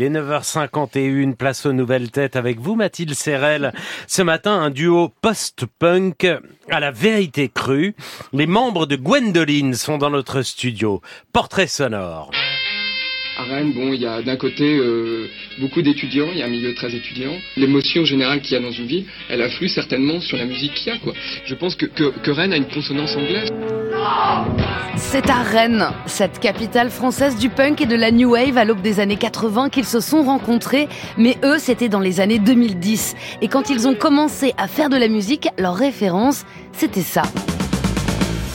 Les 9h51, place aux nouvelles têtes avec vous, Mathilde Serrel. Ce matin, un duo post-punk à la vérité crue. Les membres de Gwendoline sont dans notre studio. Portrait sonore. À Rennes, bon, il y a d'un côté euh, beaucoup d'étudiants, il y a un milieu très étudiant. L'émotion générale qu'il y a dans une ville, elle afflue certainement sur la musique qu'il y a, quoi. Je pense que, que, que Rennes a une consonance anglaise. C'est à Rennes, cette capitale française du punk et de la new wave à l'aube des années 80 qu'ils se sont rencontrés, mais eux c'était dans les années 2010. Et quand ils ont commencé à faire de la musique, leur référence, c'était ça.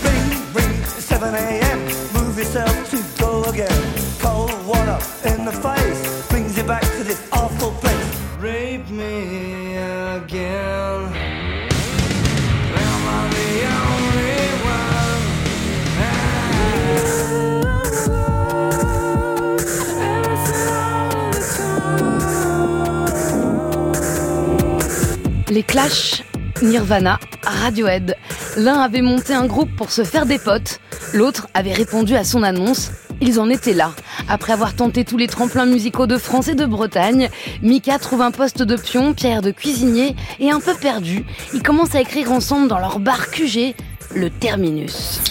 Ring, ring, 7 a.m. Move yourself to go again. Les Clash, Nirvana, Radiohead. L'un avait monté un groupe pour se faire des potes, l'autre avait répondu à son annonce. Ils en étaient là. Après avoir tenté tous les tremplins musicaux de France et de Bretagne, Mika trouve un poste de pion, Pierre de cuisinier, et un peu perdu, ils commencent à écrire ensemble dans leur bar QG, le Terminus.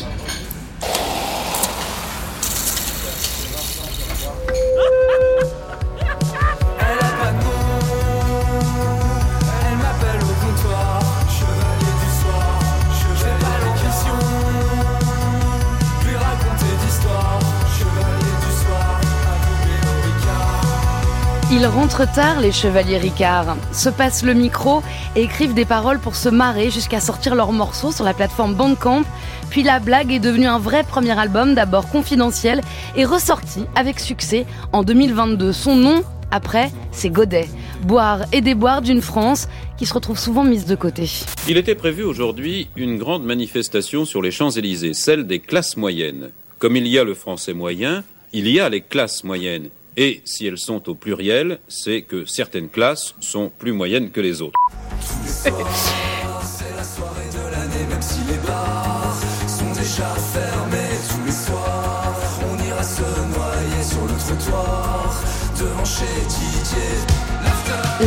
Ils rentrent tard, les chevaliers Ricard, se passent le micro et écrivent des paroles pour se marrer jusqu'à sortir leurs morceaux sur la plateforme Bandcamp. Puis la blague est devenue un vrai premier album, d'abord confidentiel, et ressorti avec succès en 2022. Son nom, après, c'est Godet. Boire et déboire d'une France qui se retrouve souvent mise de côté. Il était prévu aujourd'hui une grande manifestation sur les Champs-Élysées, celle des classes moyennes. Comme il y a le français moyen, il y a les classes moyennes. Et si elles sont au pluriel, c'est que certaines classes sont plus moyennes que les autres.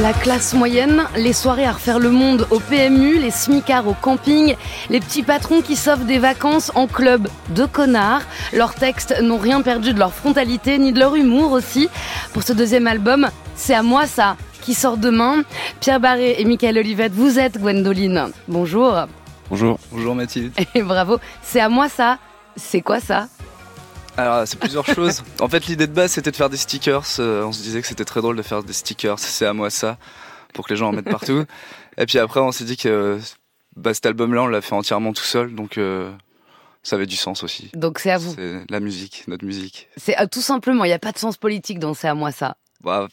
La classe moyenne, les soirées à refaire le monde au PMU, les smicards au camping, les petits patrons qui s'offrent des vacances en club de connards. Leurs textes n'ont rien perdu de leur frontalité ni de leur humour aussi. Pour ce deuxième album, c'est à moi ça qui sort demain. Pierre Barré et Michael Olivette, vous êtes Gwendoline. Bonjour Bonjour. Bonjour Mathilde. et bravo. C'est à moi ça. C'est quoi ça? Alors c'est plusieurs choses. En fait l'idée de base c'était de faire des stickers. Euh, on se disait que c'était très drôle de faire des stickers. C'est à moi ça pour que les gens en mettent partout. Et puis après on s'est dit que bah, cet album-là on l'a fait entièrement tout seul donc euh, ça avait du sens aussi. Donc c'est à vous. C'est la musique, notre musique. C'est euh, tout simplement, il n'y a pas de sens politique dans c'est à moi ça. Bah,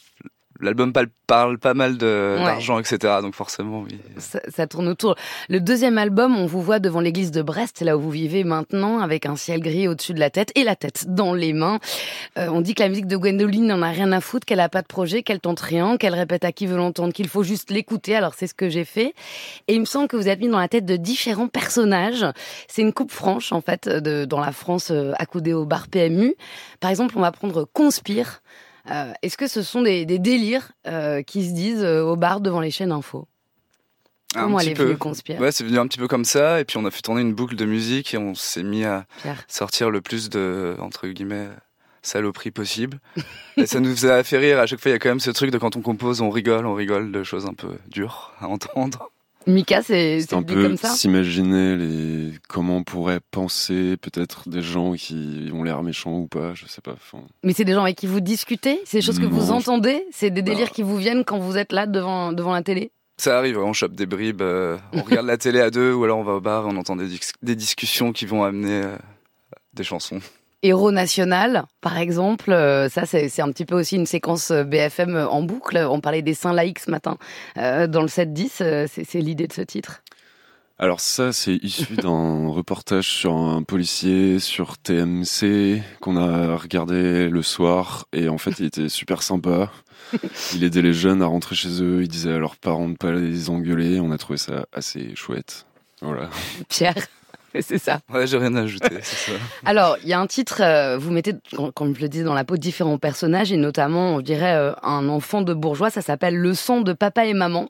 L'album parle, pas mal Ouais. d'argent, etc. Donc forcément oui. Ça, ça tourne autour. Le deuxième album, on vous voit devant l'église de Brest, là où vous vivez maintenant, avec un ciel gris au-dessus de la tête et la tête dans les mains. Euh, on dit que la musique de Gwendoline n'en a rien à foutre, qu'elle a pas de projet, qu'elle tente rien, qu'elle répète à qui veut l'entendre, qu'il faut juste l'écouter. Alors c'est ce que j'ai fait. Et il me semble que vous êtes mis dans la tête de différents personnages. C'est une coupe franche, en fait, de, dans la France euh, accoudée au bar PMU. Par exemple, on va prendre Conspire. Euh, Est-ce que ce sont des, des délires euh, qui se disent euh, au bar devant les chaînes info? Comment elle est venue Conspire Ouais, c'est venu un petit peu comme ça. Et puis on a fait tourner une boucle de musique et on s'est mis à Pierre. sortir le plus de, entre guillemets, saloperies possible. et ça nous a fait rire. À chaque fois, il y a quand même ce truc de quand on compose, on rigole, on rigole de choses un peu dures à entendre. Mika, c'est C'est c'est un peu comme ça? s'imaginer les comment on pourrait penser peut-être des gens qui ont l'air méchants ou pas, je sais pas. Mais c'est des gens avec qui vous discutez? C'est des choses que vous entendez? C'est des délires Bah. qui vous viennent quand vous êtes là devant, devant la télé? Ça arrive, on chope des bribes, euh, on regarde la télé à deux ou alors on va au bar, on entend des, dis- des discussions qui vont amener euh, des chansons. Héros national, par exemple, euh, ça c'est un petit peu aussi une séquence euh, BFM en boucle. On parlait des saints laïcs ce matin euh, dans le 7-10, euh, c'est l'idée de ce titre. Alors ça, c'est issu d'un reportage sur un policier sur TMC qu'on a regardé le soir et en fait il était super sympa. Il aidait les jeunes à rentrer chez eux, il disait à leurs parents de pas les engueuler. On a trouvé ça assez chouette. Voilà. Pierre c'est ça. Ouais, j'ai rien à ajouter, c'est ça. Alors, il y a un titre, euh, vous mettez, comme je le disais, dans la peau différents personnages, et notamment, on dirait, euh, un enfant de bourgeois, ça s'appelle Leçon de papa et maman.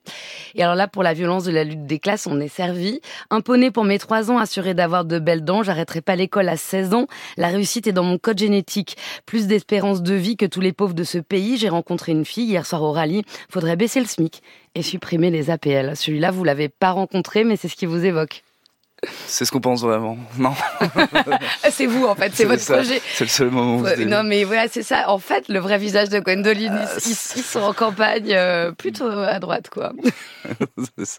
Et alors là, pour la violence de la lutte des classes, on est servi. Un poney pour mes trois ans, assuré d'avoir de belles dents, j'arrêterai pas l'école à 16 ans. La réussite est dans mon code génétique. Plus d'espérance de vie que tous les pauvres de ce pays. J'ai rencontré une fille hier soir au rallye. Faudrait baisser le SMIC et supprimer les APL. Celui-là, vous l'avez pas rencontré, mais c'est ce qui vous évoque. C'est ce qu'on pense vraiment. Non, C'est vous, en fait, c'est votre ça. projet. C'est le seul moment où vous non mais voilà c'est ça. En fait, le vrai visage de Gwendoline, ils, ils- ils sont en campagne euh, plutôt à droite quoi. C'est ça.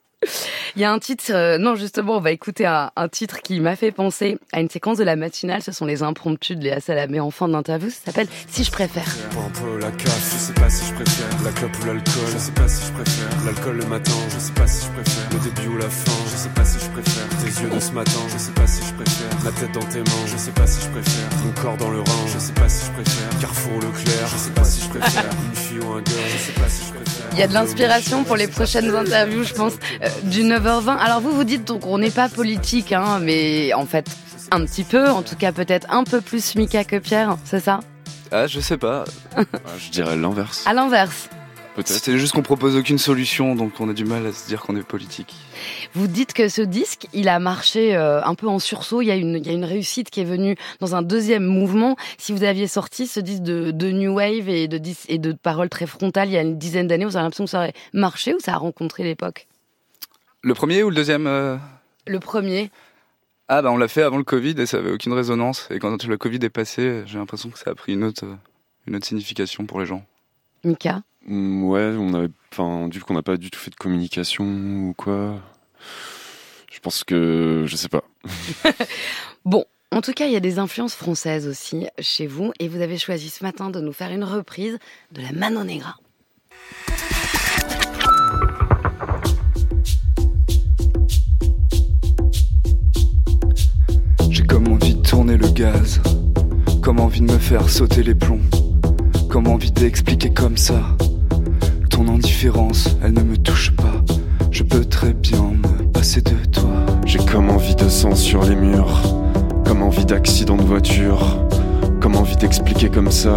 Il y a un titre, euh, non justement, on va écouter un, un titre qui m'a fait penser à une séquence de la matinale. Ce sont les impromptus de Léa Salamé en fin d'interview. Ça s'appelle Si je préfère. Un peu la casse, je sais pas si je préfère la clope ou l'alcool, je sais pas si je préfère l'alcool le matin, je sais pas si je préfère le début ou la fin, je sais pas si je préfère tes yeux de ce matin, je sais pas si je préfère ma tête dans tes mains, je sais pas si je préfère mon corps dans le rein, je sais pas si je préfère Carrefour Leclerc, je sais pas si je préfère une fille ou un gars, je sais pas si je préfère. Il y a de l'inspiration pour les prochaines interviews, je pense, euh, du 9h20. Alors vous vous dites donc on n'est pas politique, hein, mais en fait un petit peu, en tout cas peut-être un peu plus Mika que Pierre, c'est ça? Ah, je sais pas. Je dirais l'inverse. À l'inverse. Peut-être. C'était juste qu'on propose aucune solution, donc on a du mal à se dire qu'on est politique. Vous dites que ce disque, il a marché euh, un peu en sursaut. Il y, a une, il y a une réussite qui est venue dans un deuxième mouvement. Si vous aviez sorti ce disque de, de New Wave et de, et de paroles très frontales il y a une dizaine d'années, vous avez l'impression que ça aurait marché ou ça a rencontré l'époque? Le premier ou le deuxième euh Le premier, Ah, bah on l'a fait avant le Covid et ça avait aucune résonance. Et quand le Covid est passé, j'ai l'impression que ça a pris une autre, euh, une autre signification pour les gens. Mika Mm, Ouais, on avait, enfin, du coup, qu'on n'a pas du tout fait de communication ou quoi. Je pense que, je sais pas. Bon, en tout cas, il y a des influences françaises aussi chez vous et vous avez choisi ce matin de nous faire une reprise de la Mano Negra. Comme envie de me faire sauter les plombs, comme envie d'expliquer comme ça. Ton indifférence, elle ne me touche pas. Je peux très bien me passer de toi. J'ai comme envie de sang sur les murs, comme envie d'accident de voiture, comme envie d'expliquer comme ça.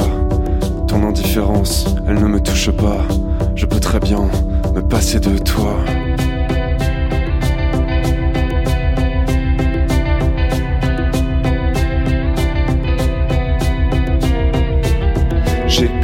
Ton indifférence, elle ne me touche pas. Je peux très bien me passer de toi.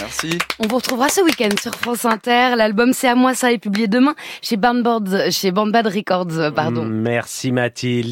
Merci. On vous retrouvera ce week-end sur France Inter. L'album C'est à moi ça est publié demain chez Bandbird, chez Bandbad Records, pardon. Merci Mathilde.